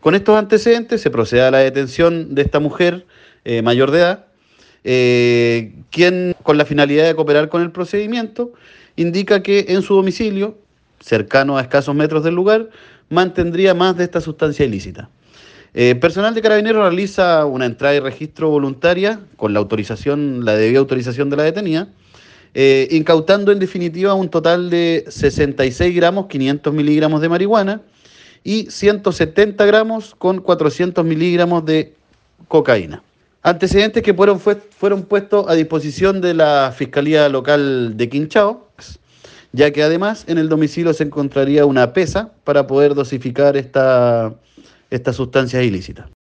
Con estos antecedentes se procede a la detención de esta mujer eh, mayor de edad, eh, quien con la finalidad de cooperar con el procedimiento indica que en su domicilio, cercano a escasos metros del lugar, mantendría más de esta sustancia ilícita. Eh, personal de Carabineros realiza una entrada y registro voluntaria con la autorización, la debida autorización de la detenida, eh, incautando en definitiva un total de 66 gramos 500 miligramos de marihuana y 170 gramos con 400 miligramos de cocaína. Antecedentes que fueron, fue, fueron puestos a disposición de la Fiscalía Local de Quinchao, ya que además en el domicilio se encontraría una pesa para poder dosificar esta, esta sustancia ilícita.